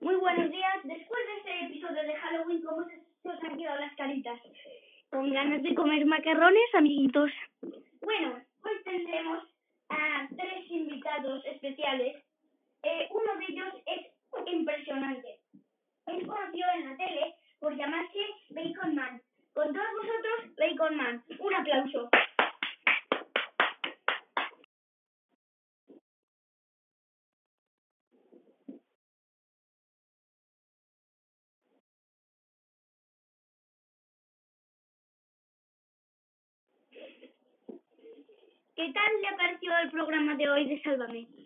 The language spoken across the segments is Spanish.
Muy buenos días. Después de este episodio de Halloween, ¿cómo se, se os han quedado las caritas? Con ganas de comer macarrones, amiguitos. Bueno, hoy tendremos a tres invitados especiales. Eh, uno de ellos es impresionante. Es conocido en la tele por llamarse Bacon Man. Con todos vosotros. Bacon Man. Un aplauso. ¿Qué tal le ha el programa de hoy de Sálvame?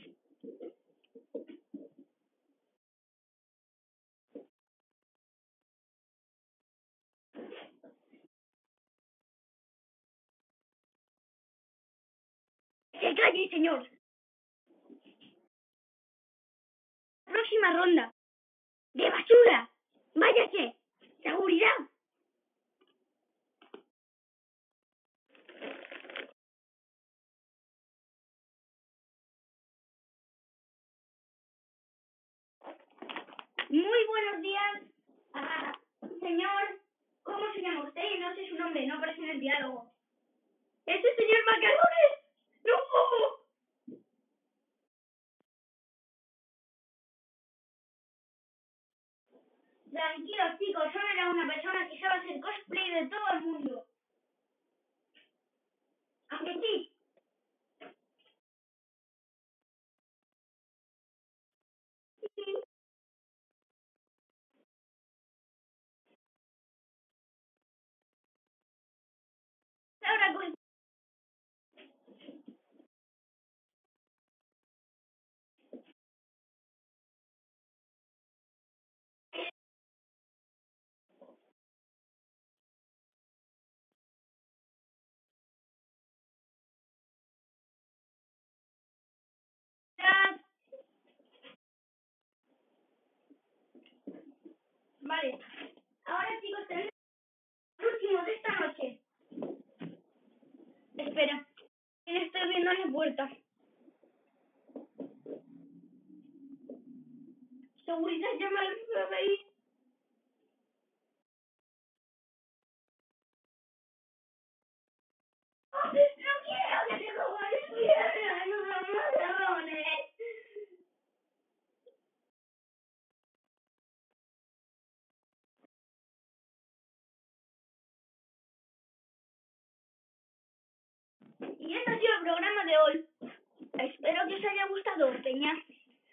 ¡Se calle, señor! Próxima ronda. ¡De basura! ¡Váyase! ¡Seguridad! Muy buenos días, ah, señor. ¿Cómo se llama usted? No sé su nombre, no aparece en el diálogo. ¡Es el señor Macarrones! ¡No! Tranquilos, chicos, solo era una persona que sabe hacer cosplay de todo el mundo. Vale. Ahora chicos, tenemos el último de esta noche. Espera, estoy viendo la puerta. Seguridad, llama al FBI. Y esto ha sido el programa de hoy. Espero que os haya gustado, Peña.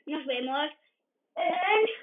Nos vemos en...